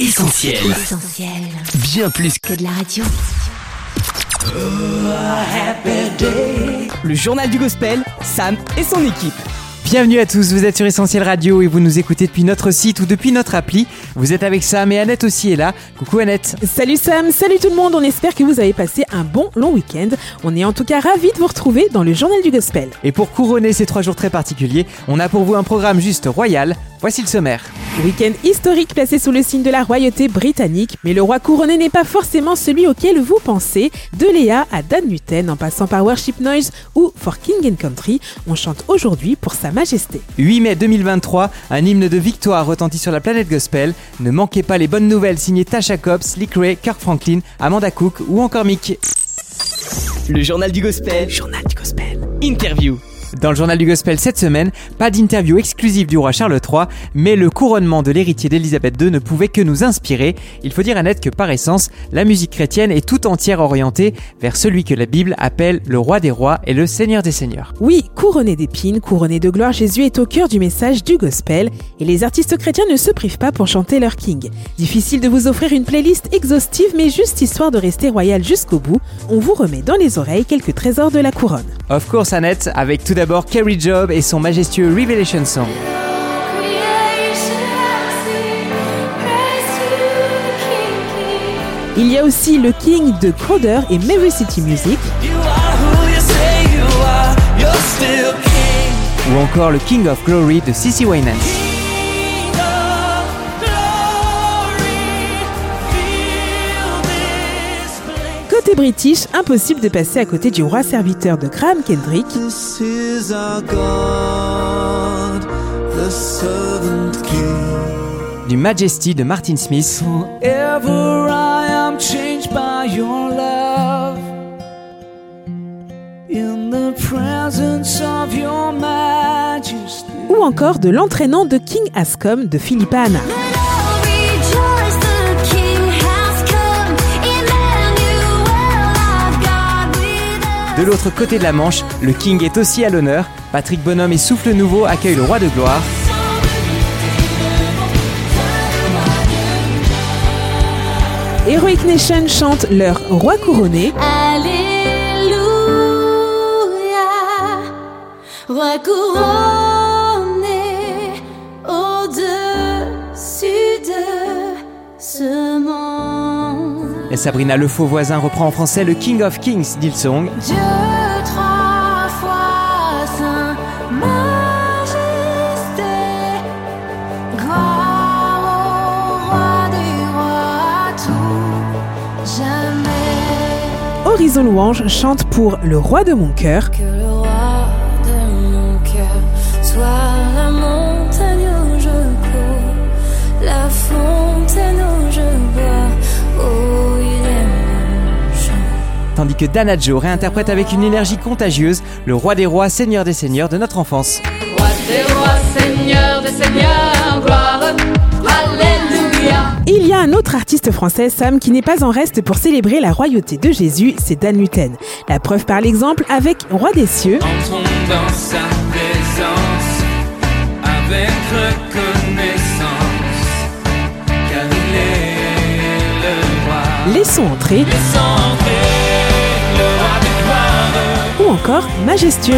Essentiel. Essentiel. Bien plus Que de la radio. Le journal du gospel, Sam et son équipe. Bienvenue à tous, vous êtes sur Essentiel Radio et vous nous écoutez depuis notre site ou depuis notre appli. Vous êtes avec Sam et Annette aussi est là. Coucou Annette. Salut Sam, salut tout le monde, on espère que vous avez passé un bon long week-end. On est en tout cas ravis de vous retrouver dans le journal du gospel. Et pour couronner ces trois jours très particuliers, on a pour vous un programme juste royal. Voici le sommaire. Week-end historique placé sous le signe de la royauté britannique, mais le roi couronné n'est pas forcément celui auquel vous pensez. De Léa à Dan Newton en passant par Worship Noise ou For King and Country, on chante aujourd'hui pour Sa Majesté. 8 mai 2023, un hymne de victoire retentit sur la planète gospel. Ne manquez pas les bonnes nouvelles signées Tasha Cobbs, Lee Ray, Kirk Franklin, Amanda Cook ou encore Mick. Le journal du gospel, journal du gospel. Interview. Dans le journal du gospel cette semaine, pas d'interview exclusive du roi Charles III, mais le couronnement de l'héritier d'Élisabeth II ne pouvait que nous inspirer. Il faut dire à net que par essence, la musique chrétienne est tout entière orientée vers celui que la Bible appelle le roi des rois et le seigneur des seigneurs. Oui, couronné d'épines, couronné de gloire, Jésus est au cœur du message du gospel et les artistes chrétiens ne se privent pas pour chanter leur king. Difficile de vous offrir une playlist exhaustive, mais juste histoire de rester royal jusqu'au bout, on vous remet dans les oreilles quelques trésors de la couronne. Of course Annette, avec tout d'abord Kerry Job et son majestueux Revelation Song. Il y a aussi le King de Crowder et Mary City Music, ou encore le King of Glory de Cissy Winans. Côté british, impossible de passer à côté du roi serviteur de Graham Kendrick, This is our God, the servant king. du Majesty de Martin Smith, Ever I am changed by your love. In the presence of your majesty. ou encore de l'entraînant de King Ascom de Philippa Anna. De l'autre côté de la Manche, le King est aussi à l'honneur. Patrick Bonhomme et Souffle Nouveau accueillent le roi de gloire. Heroic Nation chante leur roi couronné, Alléluia. Roi couronné au-dessus de ce monde. Et Sabrina Le Faux Voisin reprend en français le King of Kings d'Hillsong. Dieu trois fois saint, majesté, gloire au roi des rois, tout jamais. Horizon Louange chante pour le roi de mon cœur, Que le roi de mon cœur soit la montagne où je cours, la fontaine où je bois. Oh, Tandis que Dana Joe réinterprète avec une énergie contagieuse le roi des rois, seigneur des seigneurs de notre enfance. Roi des rois, Seigneur des seigneurs, gloire, Alléluia. Il y a un autre artiste français, Sam, qui n'est pas en reste pour célébrer la royauté de Jésus, c'est Dan Luten. La preuve par l'exemple avec Roi des cieux, Entrons dans sa présence avec reconnaissance. Car il est le roi. Laissons entrer Laissons entrer encore Majestueux.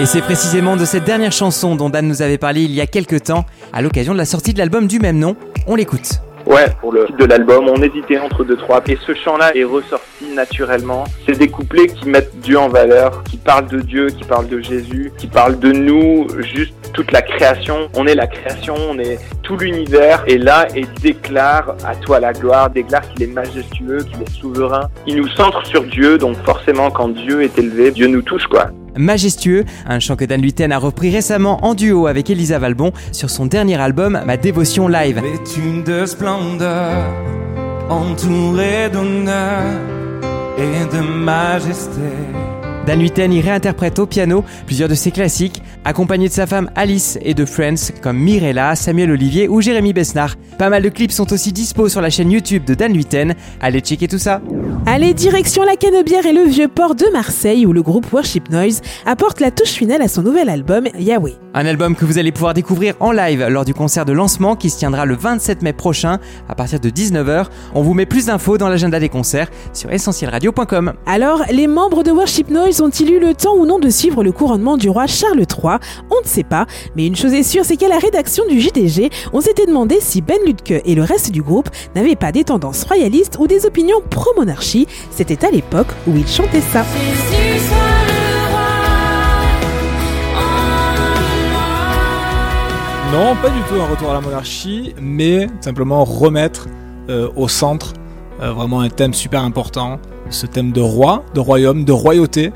Et c'est précisément de cette dernière chanson dont Dan nous avait parlé il y a quelques temps, à l'occasion de la sortie de l'album du même nom. On l'écoute. Ouais, pour le titre de l'album, on hésitait entre deux trois. Et ce chant-là est ressorti naturellement. C'est des couplets qui mettent Dieu en valeur, qui parlent de Dieu, qui parlent de Jésus, qui parlent de nous, juste toute la création. On est la création, on est tout l'univers. Et là, il déclare à toi la gloire, déclare qu'il est majestueux, qu'il est souverain. Il nous centre sur Dieu, donc forcément, quand Dieu est élevé, Dieu nous touche, quoi. Majestueux, un chant que Dan Luten a repris récemment en duo avec Elisa Valbon sur son dernier album Ma Dévotion Live. Vêtue de splendeur, entourée d'honneur et de majesté. Dan Luten y réinterprète au piano plusieurs de ses classiques, accompagné de sa femme Alice et de Friends comme Mirella, Samuel Olivier ou Jérémy Besnard. Pas mal de clips sont aussi dispo sur la chaîne YouTube de Dan Luiten. Allez checker tout ça. Allez, direction la Canebière et le vieux port de Marseille où le groupe Worship Noise apporte la touche finale à son nouvel album Yahweh. Un album que vous allez pouvoir découvrir en live lors du concert de lancement qui se tiendra le 27 mai prochain à partir de 19h. On vous met plus d'infos dans l'agenda des concerts sur essentielradio.com. Alors, les membres de Worship Noise ont-ils eu le temps ou non de suivre le couronnement du roi Charles III On ne sait pas, mais une chose est sûre, c'est qu'à la rédaction du JDG, on s'était demandé si Ben Lutke et le reste du groupe n'avaient pas des tendances royalistes ou des opinions pro-monarchie. C'était à l'époque où ils chantaient ça. Non, pas du tout un retour à la monarchie, mais simplement remettre euh, au centre euh, vraiment un thème super important, ce thème de roi, de royaume, de royauté,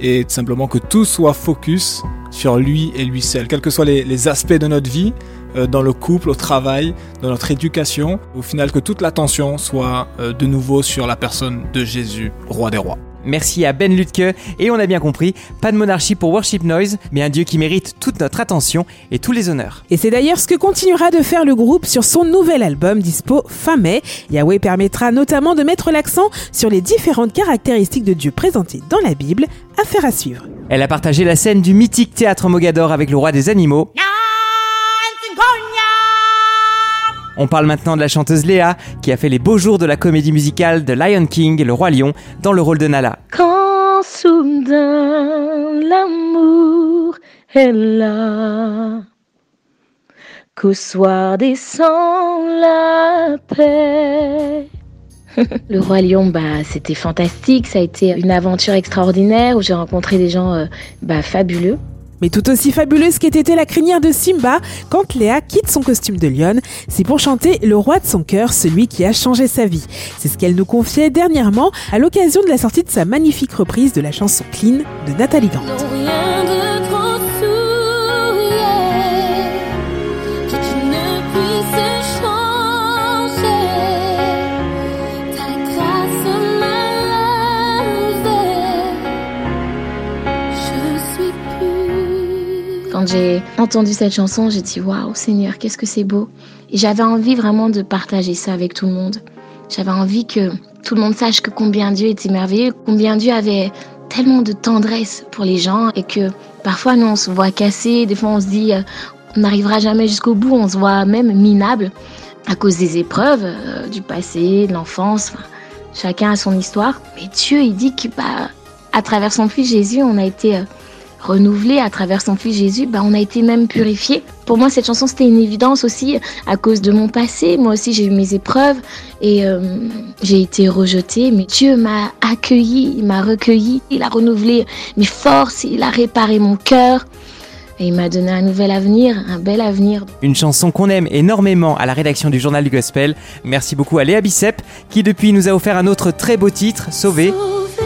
et simplement que tout soit focus sur lui et lui seul, quels que soient les, les aspects de notre vie, euh, dans le couple, au travail, dans notre éducation, au final que toute l'attention soit euh, de nouveau sur la personne de Jésus, roi des rois. Merci à Ben Lutke et on a bien compris, pas de monarchie pour Worship Noise, mais un dieu qui mérite toute notre attention et tous les honneurs. Et c'est d'ailleurs ce que continuera de faire le groupe sur son nouvel album dispo fin mai. Yahweh permettra notamment de mettre l'accent sur les différentes caractéristiques de Dieu présentées dans la Bible, affaire à suivre. Elle a partagé la scène du mythique théâtre Mogador avec le roi des animaux. On parle maintenant de la chanteuse Léa, qui a fait les beaux jours de la comédie musicale The Lion King et le Roi Lion dans le rôle de Nala. Quand soudain l'amour est là, qu'au soir descend la paix. Le roi lion, bah, c'était fantastique. Ça a été une aventure extraordinaire où j'ai rencontré des gens euh, bah, fabuleux. Mais tout aussi fabuleuse qu'était la crinière de Simba quand Léa quitte son costume de lionne, c'est pour chanter le roi de son cœur, celui qui a changé sa vie. C'est ce qu'elle nous confiait dernièrement à l'occasion de la sortie de sa magnifique reprise de la chanson Clean de Nathalie Gant. J'ai entendu cette chanson, j'ai dit waouh Seigneur, qu'est-ce que c'est beau. Et j'avais envie vraiment de partager ça avec tout le monde. J'avais envie que tout le monde sache que combien Dieu était merveilleux, combien Dieu avait tellement de tendresse pour les gens et que parfois nous on se voit cassé, des fois on se dit euh, on n'arrivera jamais jusqu'au bout, on se voit même minable à cause des épreuves euh, du passé, de l'enfance. Chacun a son histoire. Mais Dieu, il dit que bah, à travers son fils Jésus, on a été euh, renouvelé à travers son fils Jésus, bah, on a été même purifié. Pour moi, cette chanson, c'était une évidence aussi à cause de mon passé. Moi aussi, j'ai eu mes épreuves et euh, j'ai été rejetée. Mais Dieu m'a accueilli, il m'a recueilli, il a renouvelé mes forces, il a réparé mon cœur. Et il m'a donné un nouvel avenir, un bel avenir. Une chanson qu'on aime énormément à la rédaction du journal du Gospel. Merci beaucoup à Léa Bicep, qui depuis nous a offert un autre très beau titre, Sauvé, Sauvé,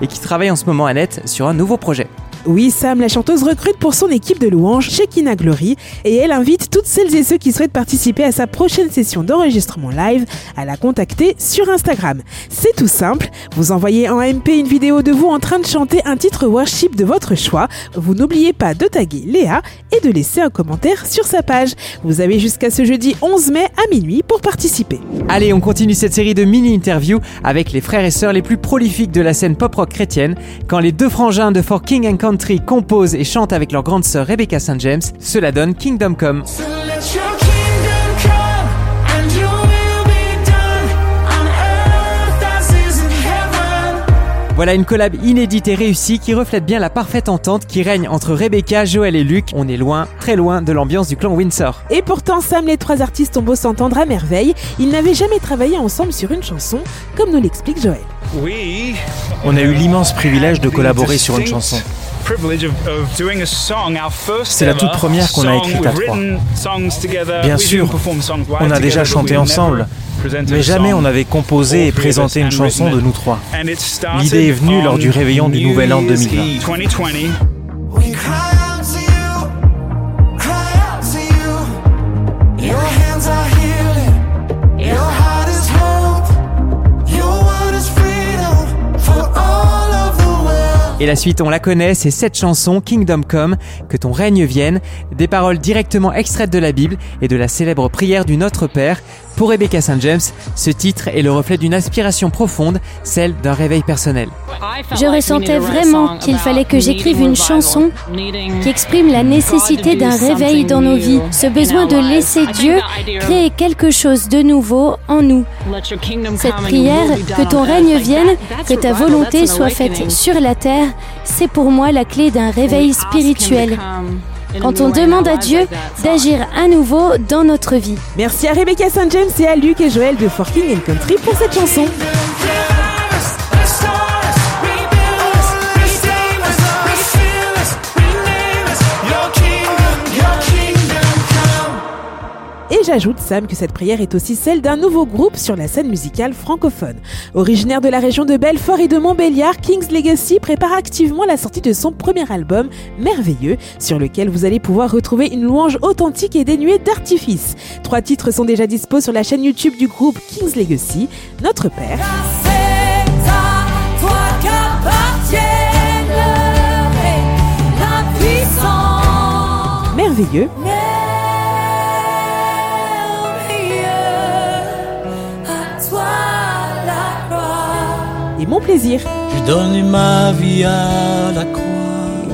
et qui travaille en ce moment à net sur un nouveau projet. Oui, Sam, la chanteuse recrute pour son équipe de louanges Shekinah Glory et elle invite toutes celles et ceux qui souhaitent participer à sa prochaine session d'enregistrement live à la contacter sur Instagram. C'est tout simple, vous envoyez en MP une vidéo de vous en train de chanter un titre worship de votre choix. Vous n'oubliez pas de taguer Léa et de laisser un commentaire sur sa page. Vous avez jusqu'à ce jeudi 11 mai à minuit pour participer. Allez, on continue cette série de mini-interviews avec les frères et sœurs les plus prolifiques de la scène pop-rock chrétienne. Quand les deux frangins de For King and Country composent et chantent avec leur grande sœur Rebecca St. James, cela donne Kingdom Come. Voilà une collab inédite et réussie qui reflète bien la parfaite entente qui règne entre Rebecca, Joël et Luc. On est loin, très loin de l'ambiance du clan Windsor. Et pourtant, Sam, les trois artistes ont beau s'entendre à merveille, ils n'avaient jamais travaillé ensemble sur une chanson, comme nous l'explique Joël. On a eu l'immense privilège de collaborer sur une chanson. C'est la toute première qu'on a écrite à trois. Bien sûr, on a déjà chanté ensemble, mais jamais on n'avait composé et présenté une chanson de nous trois. L'idée est venue lors du réveillon du Nouvel An 2020. Et la suite, on la connaît, c'est cette chanson, Kingdom Come, que ton règne vienne, des paroles directement extraites de la Bible et de la célèbre prière du Notre Père. Pour Rebecca St. James, ce titre est le reflet d'une aspiration profonde, celle d'un réveil personnel. Je ressentais vraiment qu'il fallait que j'écrive une chanson qui exprime la nécessité d'un réveil dans nos vies, ce besoin de laisser Dieu créer quelque chose de nouveau en nous. Cette prière, que ton règne vienne, que ta volonté soit faite sur la terre, c'est pour moi la clé d'un réveil spirituel quand on demande à Dieu d'agir à nouveau dans notre vie. Merci à Rebecca St. James et à Luc et Joël de Forking Country pour cette chanson. Et j'ajoute, Sam, que cette prière est aussi celle d'un nouveau groupe sur la scène musicale francophone. Originaire de la région de Belfort et de Montbéliard, King's Legacy prépare activement la sortie de son premier album, Merveilleux, sur lequel vous allez pouvoir retrouver une louange authentique et dénuée d'artifice. Trois titres sont déjà dispos sur la chaîne YouTube du groupe King's Legacy, Notre Père. Merveilleux. Mon plaisir. Je donne ma vie à la croix.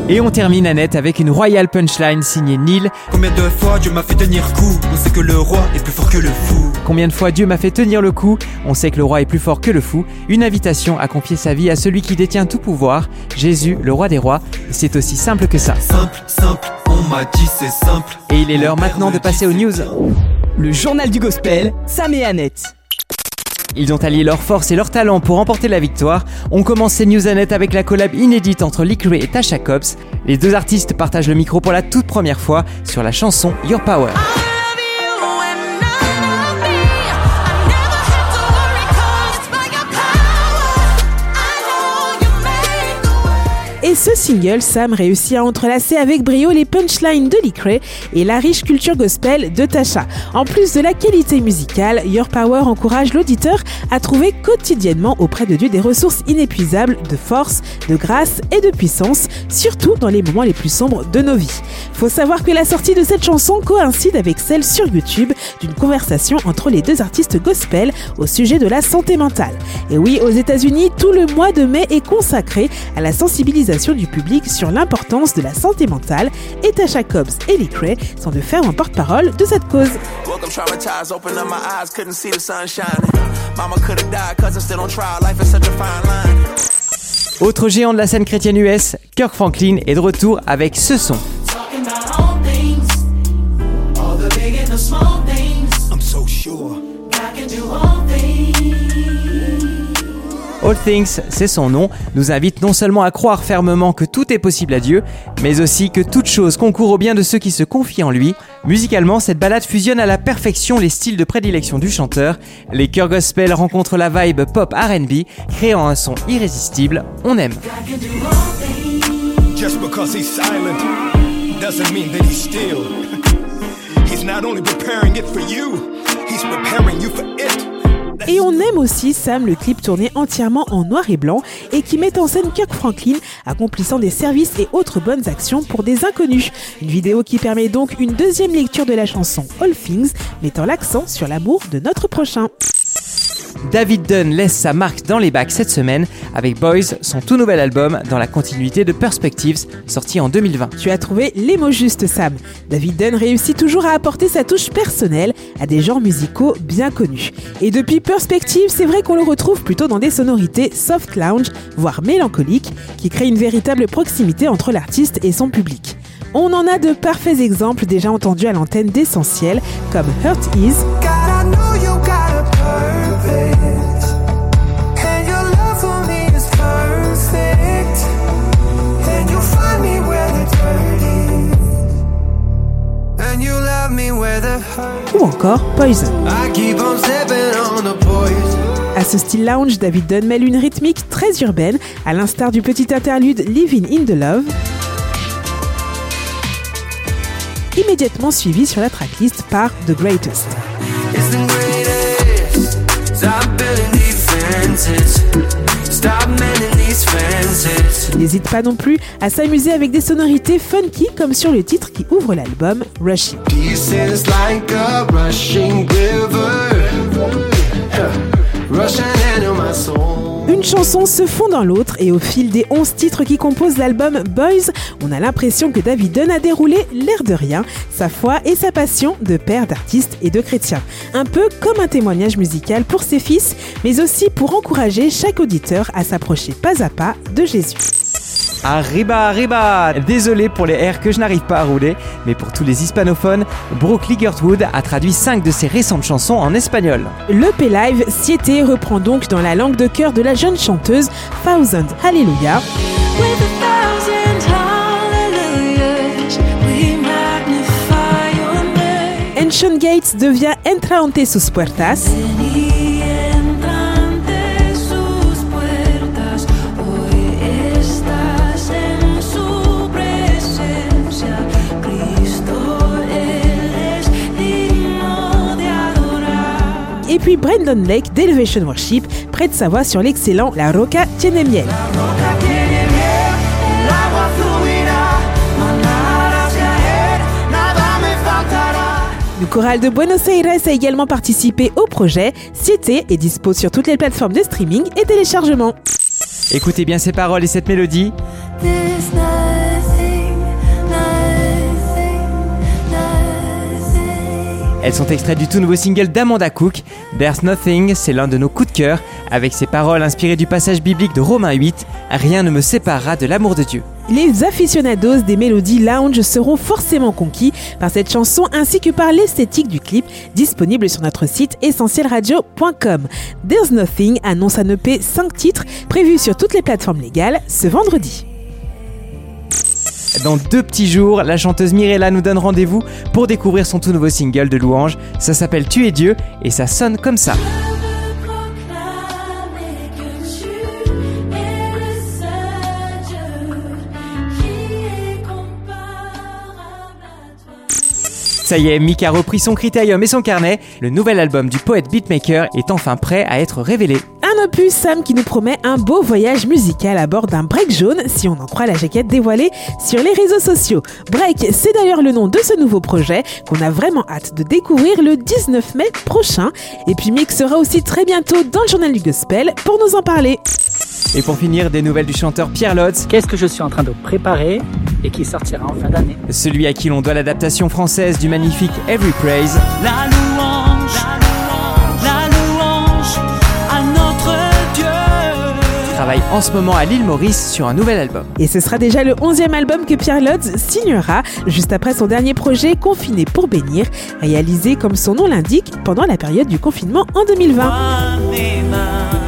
Et on termine Annette avec une royale punchline signée Neil. Combien de fois Dieu m'a fait tenir coup? On sait que le roi est plus fort que le fou. Combien de fois Dieu m'a fait tenir le coup? On sait que le roi est plus fort que le fou. Une invitation à confier sa vie à celui qui détient tout pouvoir, Jésus, le roi des rois. C'est aussi simple que ça. Simple, simple, on m'a dit c'est simple. Et il est l'heure maintenant de passer aux news. Le journal du gospel, Sam et Annette. Ils ont allié leur force et leur talent pour remporter la victoire. On commence ces news Annette avec la collab inédite entre Lick et Tasha Cobbs. Les deux artistes partagent le micro pour la toute première fois sur la chanson Your Power. Et ce single, Sam réussit à entrelacer avec brio les punchlines de Lee et la riche culture gospel de Tasha. En plus de la qualité musicale, Your Power encourage l'auditeur à trouver quotidiennement auprès de Dieu des ressources inépuisables de force, de grâce et de puissance, surtout dans les moments les plus sombres de nos vies. Faut savoir que la sortie de cette chanson coïncide avec celle sur YouTube d'une conversation entre les deux artistes gospel au sujet de la santé mentale. Et oui, aux États-Unis, tout le mois de mai est consacré à la sensibilisation du public sur l'importance de la santé mentale et Tasha Cobbs et Lee Cray sont de fermes porte-parole de cette cause. Autre géant de la scène chrétienne US, Kirk Franklin est de retour avec ce son. All Things, c'est son nom, nous invite non seulement à croire fermement que tout est possible à Dieu, mais aussi que toute chose concourt au bien de ceux qui se confient en lui. Musicalement, cette balade fusionne à la perfection les styles de prédilection du chanteur. Les chœurs gospel rencontrent la vibe pop RB, créant un son irrésistible. On aime. Just because he's silent doesn't mean that he's still. He's not only preparing it for you, he's preparing you for it. Et on aime aussi Sam, le clip tourné entièrement en noir et blanc et qui met en scène Kirk Franklin accomplissant des services et autres bonnes actions pour des inconnus. Une vidéo qui permet donc une deuxième lecture de la chanson All Things, mettant l'accent sur l'amour de notre prochain. David Dunn laisse sa marque dans les bacs cette semaine avec Boys, son tout nouvel album dans la continuité de Perspectives, sorti en 2020. Tu as trouvé les mots justes, Sam. David Dunn réussit toujours à apporter sa touche personnelle à des genres musicaux bien connus. Et depuis Perspectives, c'est vrai qu'on le retrouve plutôt dans des sonorités soft lounge, voire mélancoliques, qui créent une véritable proximité entre l'artiste et son public. On en a de parfaits exemples déjà entendus à l'antenne d'Essentiel, comme Hurt Is. Ou encore Poison. À ce style lounge, David Dunn mêle une rythmique très urbaine, à l'instar du petit interlude Living in the Love, immédiatement suivi sur la tracklist par The Greatest. N'hésite pas non plus à s'amuser avec des sonorités funky comme sur le titre qui ouvre l'album Rushing. Une chanson se fond dans l'autre et au fil des 11 titres qui composent l'album Boys, on a l'impression que David Dunn a déroulé, l'air de rien, sa foi et sa passion de père d'artiste et de chrétien. Un peu comme un témoignage musical pour ses fils, mais aussi pour encourager chaque auditeur à s'approcher pas à pas de Jésus. Arriba, arriba Désolé pour les airs que je n'arrive pas à rouler, mais pour tous les hispanophones, Brooke Ligertwood a traduit 5 de ses récentes chansons en espagnol. Le P-Live Siete reprend donc dans la langue de cœur de la jeune chanteuse Thousand Hallelujah. Ancient Gates devient Entra ante sus puertas. Et puis Brandon Lake d'Elevation Worship prête sa voix sur l'excellent La Roca Tiene Miel. Le choral de Buenos Aires a également participé au projet. Siete est dispo sur toutes les plateformes de streaming et téléchargement. Écoutez bien ces paroles et cette mélodie. Elles sont extraites du tout nouveau single d'Amanda Cook. There's Nothing, c'est l'un de nos coups de cœur. Avec ses paroles inspirées du passage biblique de Romains 8, rien ne me séparera de l'amour de Dieu. Les aficionados des mélodies lounge seront forcément conquis par cette chanson ainsi que par l'esthétique du clip disponible sur notre site essentielradio.com. There's Nothing annonce un EP 5 titres prévu sur toutes les plateformes légales ce vendredi. Dans deux petits jours, la chanteuse Mirella nous donne rendez-vous pour découvrir son tout nouveau single de louange. Ça s'appelle Tu es Dieu et ça sonne comme ça. Ça y est, Mick a repris son critérium et son carnet. Le nouvel album du poète beatmaker est enfin prêt à être révélé. Un opus Sam qui nous promet un beau voyage musical à bord d'un break jaune, si on en croit la jaquette dévoilée sur les réseaux sociaux. Break, c'est d'ailleurs le nom de ce nouveau projet qu'on a vraiment hâte de découvrir le 19 mai prochain. Et puis Mick sera aussi très bientôt dans le journal du gospel pour nous en parler. Et pour finir, des nouvelles du chanteur Pierre Lotz. Qu'est-ce que je suis en train de préparer et qui sortira en fin d'année? Celui à qui l'on doit l'adaptation française du magnifique Every Praise. La louange, Travaille en ce moment à l'île Maurice sur un nouvel album. Et ce sera déjà le 11e album que Pierre Lotz signera, juste après son dernier projet Confiné pour bénir, réalisé comme son nom l'indique pendant la période du confinement en 2020.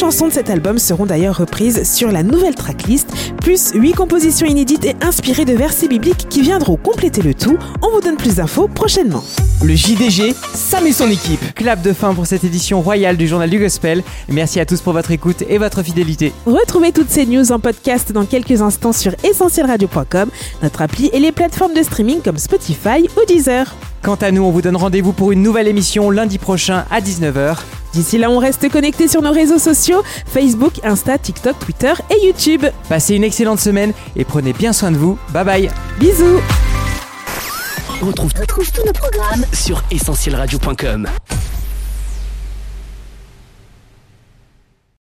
Chansons de cet album seront d'ailleurs reprises sur la nouvelle tracklist, plus huit compositions inédites et inspirées de versets bibliques qui viendront compléter le tout. On vous donne plus d'infos prochainement. Le JDG, Sam et son équipe. Clap de fin pour cette édition royale du journal du Gospel. Merci à tous pour votre écoute et votre fidélité. Retrouvez toutes ces news en podcast dans quelques instants sur essentielradio.com, notre appli et les plateformes de streaming comme Spotify ou Deezer. Quant à nous, on vous donne rendez-vous pour une nouvelle émission lundi prochain à 19h. D'ici là, on reste connecté sur nos réseaux sociaux Facebook, Insta, TikTok, Twitter et YouTube. Passez une excellente semaine et prenez bien soin de vous. Bye bye. Bisous. On retrouve, tous nos programmes sur essentielradio.com.